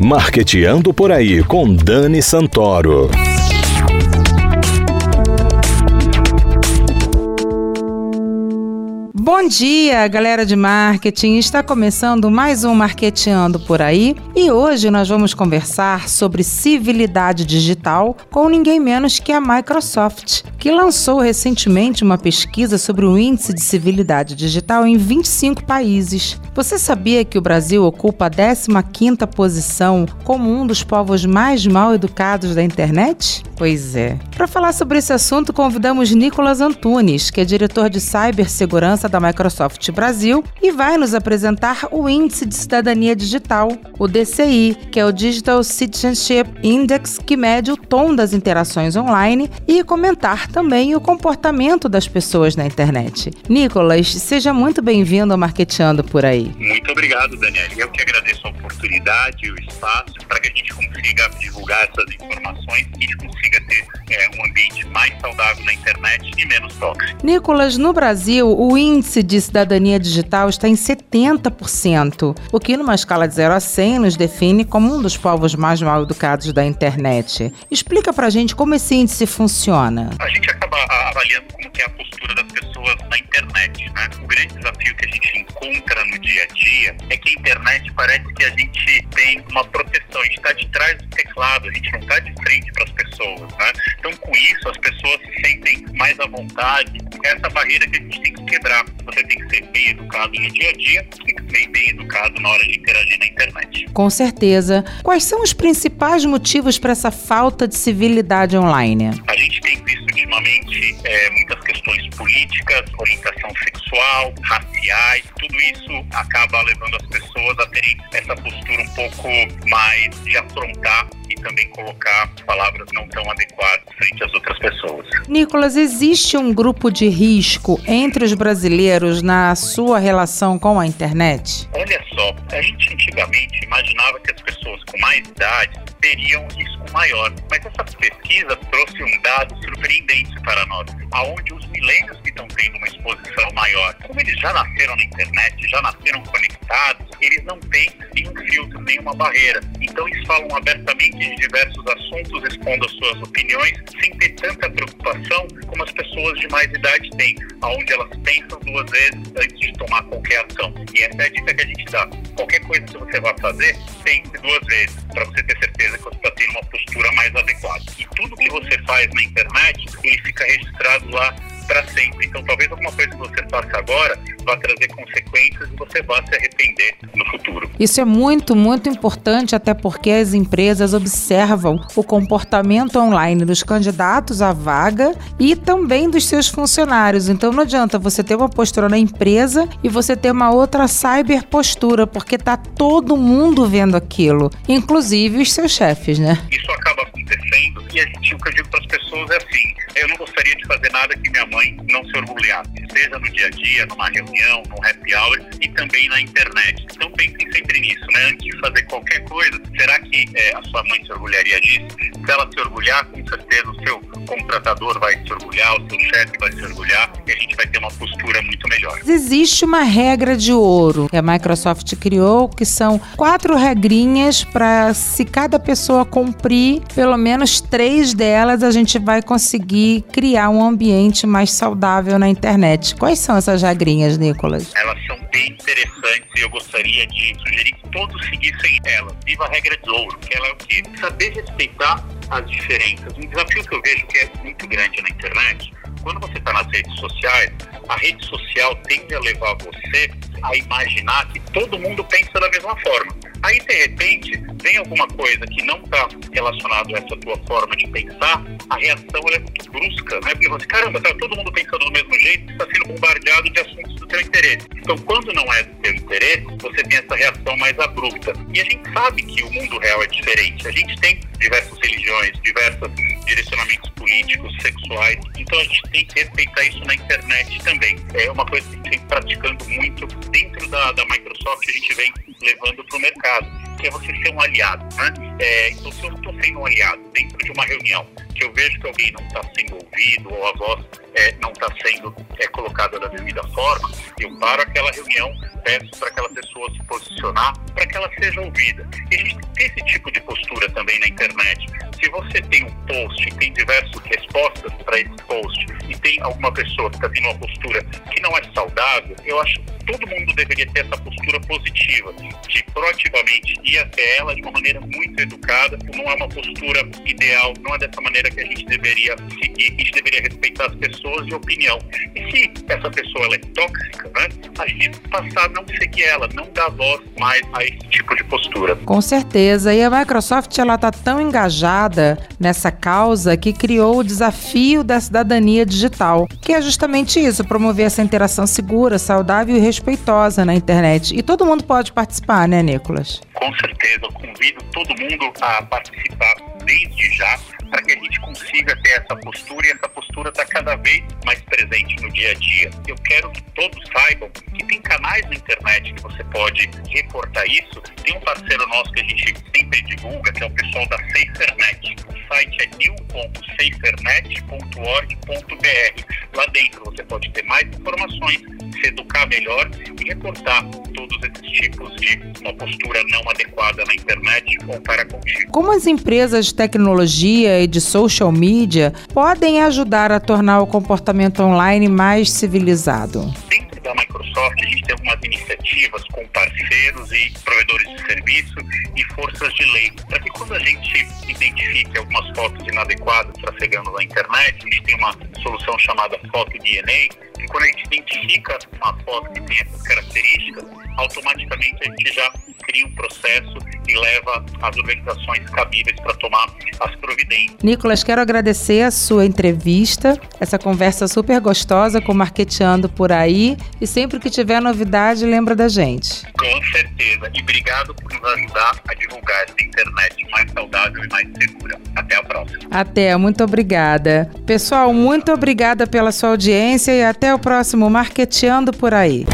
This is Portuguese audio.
Marqueteando por aí com Dani Santoro. Bom dia, galera de marketing. Está começando mais um Marketeando por aí e hoje nós vamos conversar sobre civilidade digital com ninguém menos que a Microsoft, que lançou recentemente uma pesquisa sobre o índice de civilidade digital em 25 países. Você sabia que o Brasil ocupa a 15ª posição como um dos povos mais mal educados da internet? Pois é. Para falar sobre esse assunto, convidamos Nicolas Antunes, que é diretor de cibersegurança da Microsoft Brasil e vai nos apresentar o Índice de Cidadania Digital, o DCI, que é o Digital Citizenship Index, que mede o tom das interações online e comentar também o comportamento das pessoas na internet. Nicolas, seja muito bem-vindo ao Marqueteando por aí. Muito obrigado, Daniel. Eu que agradeço a oportunidade e o espaço para que a gente consiga divulgar essas informações e a gente consiga ter é, um ambiente mais saudável na internet e menos tóxico. Nicolas, no Brasil, o índice de cidadania digital está em 70%, o que, numa escala de 0 a 100, nos define como um dos povos mais mal educados da internet. Explica pra gente como esse índice funciona. A gente acaba avaliando como é a postura das pessoas na internet, né? O grande desafio que a gente encontra no dia a dia é que a internet parece que a gente tem uma proteção, a gente está de trás do teclado, a gente não está de frente para as pessoas, né? Então, com isso, as pessoas se sentem mais à vontade. Essa barreira que a gente tem que quebrar. Você tem que ser bem educado no dia a dia e ser bem educado na hora de interagir na internet. Com certeza. Quais são os principais motivos para essa falta de civilidade online? A gente tem visto ultimamente é, muitas questões políticas, orientação sexual, raciais, tudo isso acaba levando as pessoas a terem essa postura um pouco mais de afrontar também colocar palavras não tão adequadas frente às outras pessoas. Nicolas, existe um grupo de risco entre os brasileiros na sua relação com a internet? Olha só, a gente antigamente imaginava que as pessoas com mais idade teriam risco maior, mas essa pesquisa trouxe um dado surpreendente para nós, aonde os milênios que estão tendo uma exposição maior, como eles já nasceram na internet, já nasceram conectados, eles não têm nenhum filtro, nenhuma barreira. Então eles falam abertamente de diversos assuntos, respondem as suas opiniões, sem ter tanta preocupação como as pessoas de mais idade têm, aonde elas pensam duas vezes antes de tomar qualquer ação. E essa é a dica que a gente dá. Qualquer coisa que você vai fazer, pense duas vezes, para você ter certeza que você está tendo uma postura mais adequada. E tudo que você faz na internet, ele fica registrado lá para sempre. Então, talvez alguma coisa que você faça agora vá trazer consequências e você vá se arrepender no futuro. Isso é muito, muito importante, até porque as empresas observam o comportamento online dos candidatos à vaga e também dos seus funcionários. Então, não adianta você ter uma postura na empresa e você ter uma outra cyber postura, porque tá todo mundo vendo aquilo, inclusive os seus chefes, né? Isso acaba acontecendo e a gente, o que eu digo para as pessoas é assim: eu não gostaria de fazer nada que minha mãe não se orgulhasse, seja no dia a dia, numa reunião, no happy hour e também na internet. Então pensem sempre nisso, né? Antes de fazer qualquer coisa, será que é, a sua mãe se orgulharia disso? Se ela se orgulhar, com certeza o seu contratador vai se orgulhar, o seu chefe vai se orgulhar e a gente vai ter uma postura muito melhor. Existe uma regra de ouro que a Microsoft criou, que são quatro regrinhas para se cada pessoa cumprir pelo menos três delas, a gente vai conseguir criar um ambiente mais saudável na internet. Quais são essas regrinhas, Nicolas? Elas são bem interessantes e eu gostaria de sugerir que todos seguissem elas. Viva a regra de ouro, que ela é o quê? Saber respeitar as diferenças. Um desafio que eu vejo que é muito grande na internet, quando você está nas redes sociais, a rede social tende a levar você a imaginar que todo mundo pensa da mesma forma. Aí, de repente, vem alguma coisa que não está relacionado a essa tua forma de pensar, a reação é muito brusca, né? Porque você, caramba, tá todo mundo pensando do mesmo jeito, está sendo bombardeado de assuntos do teu interesse. Então, quando não é do teu interesse, você tem essa reação mais abrupta. E a gente sabe que o mundo real é diferente. A gente tem diversas religiões, diversos direcionamentos políticos, sexuais. Então, a gente tem que respeitar isso na internet também. É uma coisa que a gente vem praticando muito dentro da, da Microsoft, a gente vem levando para o mercado, que é você ser um aliado. Né? É, então, se eu estou sendo um aliado dentro de uma reunião, que eu vejo que alguém não está sendo ouvido ou a voz é, não está sendo é, colocada da devida forma, eu paro aquela reunião, peço para aquela pessoa se posicionar, para que ela seja ouvida. E a gente tem esse tipo de postura também na internet. Se você tem um post, tem diversas respostas para esse post e tem alguma pessoa que está tendo uma postura que não é saudável, eu acho que todo mundo deveria ter essa postura positiva, proativamente ir até ela de uma maneira muito educada. Não é uma postura ideal, não é dessa maneira que a gente deveria seguir, a gente deveria respeitar as pessoas e opinião. E se essa pessoa ela é tóxica, né, a gente passar a não seguir ela, não dar voz mais a esse tipo de postura. Com certeza. E a Microsoft ela está tão engajada nessa causa que criou o desafio da cidadania digital, que é justamente isso, promover essa interação segura, saudável e respeitosa na internet. E todo mundo pode participar, né, Com certeza. Convido todo mundo a participar desde já para que a gente consiga ter essa postura e essa postura está cada vez mais presente no dia a dia. Eu quero que todos saibam que tem canais na internet que você pode reportar isso. Tem um parceiro nosso que a gente sempre divulga, que é o pessoal da SaferNet. O site é new.safernet.org.br. Lá dentro você pode ter mais informações, se educar melhor e reportar todos esses tipos de uma postura não adequada na internet ou para contigo. Como as empresas de tecnologia e de social media podem ajudar a tornar o comportamento online mais civilizado? Dentro da Microsoft, a gente com parceiros e provedores de serviço e forças de lei, para que quando a gente identifique algumas fotos inadequadas trafegando na internet, a gente tem uma solução chamada Foto DNA, que quando a gente identifica uma foto que tem essas características, automaticamente a gente já cria um processo e leva as organizações cabíveis para tomar as providências. Nicolas, quero agradecer a sua entrevista, essa conversa super gostosa com Marqueteando por aí. E sempre que tiver novidade, lembra da gente. Com certeza. E obrigado por nos ajudar a divulgar essa internet mais saudável e mais segura. Até a próxima. Até, muito obrigada. Pessoal, muito obrigada pela sua audiência e até o próximo Marqueteando por aí.